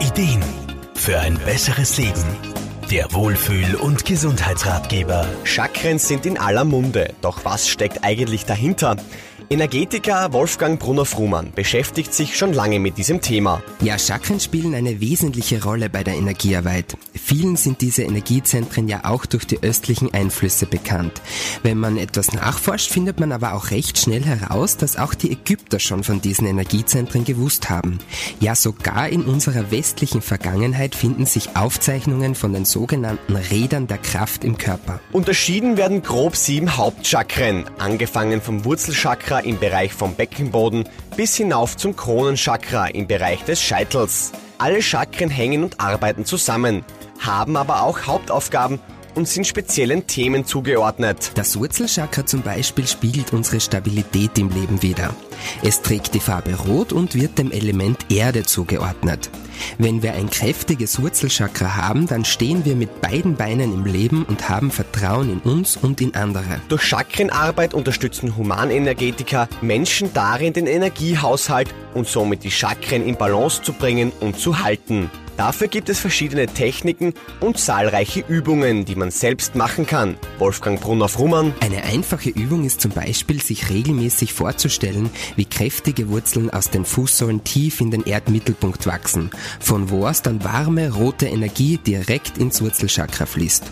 Ideen für ein besseres Leben. Der Wohlfühl- und Gesundheitsratgeber. Chakren sind in aller Munde. Doch was steckt eigentlich dahinter? Energetiker Wolfgang Brunner-Frumann beschäftigt sich schon lange mit diesem Thema. Ja, Chakren spielen eine wesentliche Rolle bei der Energiearbeit. Vielen sind diese Energiezentren ja auch durch die östlichen Einflüsse bekannt. Wenn man etwas nachforscht, findet man aber auch recht schnell heraus, dass auch die Ägypter schon von diesen Energiezentren gewusst haben. Ja, sogar in unserer westlichen Vergangenheit finden sich Aufzeichnungen von den sogenannten Rädern der Kraft im Körper. Unterschieden werden grob sieben Hauptchakren, angefangen vom Wurzelchakra im Bereich vom Beckenboden bis hinauf zum Kronenchakra im Bereich des Scheitels. Alle Chakren hängen und arbeiten zusammen, haben aber auch Hauptaufgaben und sind speziellen Themen zugeordnet. Das Wurzelchakra zum Beispiel spiegelt unsere Stabilität im Leben wider. Es trägt die Farbe Rot und wird dem Element Erde zugeordnet. Wenn wir ein kräftiges Wurzelchakra haben, dann stehen wir mit beiden Beinen im Leben und haben Vertrauen in uns und in andere. Durch Chakrenarbeit unterstützen Humanenergetiker Menschen darin, den Energiehaushalt und somit die Chakren in Balance zu bringen und zu halten. Dafür gibt es verschiedene Techniken und zahlreiche Übungen, die man selbst machen kann. Wolfgang Brunner-Frumann. Eine einfache Übung ist zum Beispiel, sich regelmäßig vorzustellen, wie kräftige Wurzeln aus den Fußsohlen tief in den Erdmittelpunkt wachsen, von wo aus dann warme, rote Energie direkt ins Wurzelchakra fließt.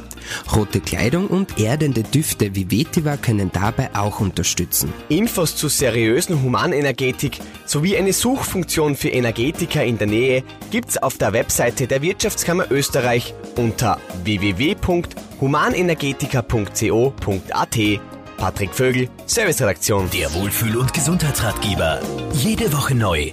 Rote Kleidung und erdende Düfte wie Vetiver können dabei auch unterstützen. Infos zu seriösen Humanenergetik sowie eine Suchfunktion für Energetiker in der Nähe gibt's auf der Webseite der Wirtschaftskammer Österreich unter www.humanenergetiker.co.at. Patrick Vögel, Serviceredaktion. Der Wohlfühl- und Gesundheitsratgeber. Jede Woche neu